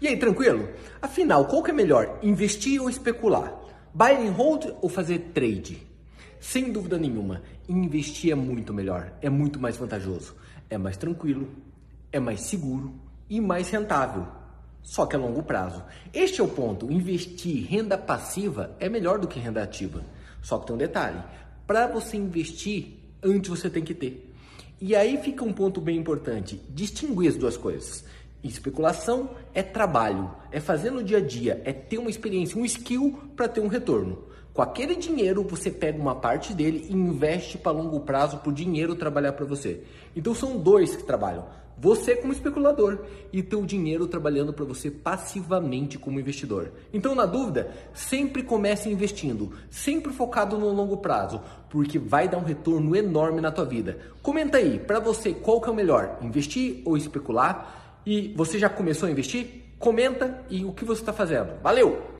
E aí, tranquilo? Afinal, qual que é melhor, investir ou especular? Buy and hold ou fazer trade? Sem dúvida nenhuma, investir é muito melhor, é muito mais vantajoso, é mais tranquilo, é mais seguro e mais rentável. Só que a longo prazo. Este é o ponto. Investir renda passiva é melhor do que renda ativa. Só que tem um detalhe: para você investir, antes você tem que ter. E aí fica um ponto bem importante: distinguir as duas coisas. Especulação é trabalho, é fazer no dia a dia, é ter uma experiência, um skill para ter um retorno. Com aquele dinheiro, você pega uma parte dele e investe para longo prazo para o dinheiro trabalhar para você. Então são dois que trabalham. Você como especulador e teu dinheiro trabalhando para você passivamente como investidor. Então, na dúvida, sempre comece investindo, sempre focado no longo prazo, porque vai dar um retorno enorme na tua vida. Comenta aí, para você, qual que é o melhor, investir ou especular? E você já começou a investir? Comenta e o que você está fazendo. Valeu!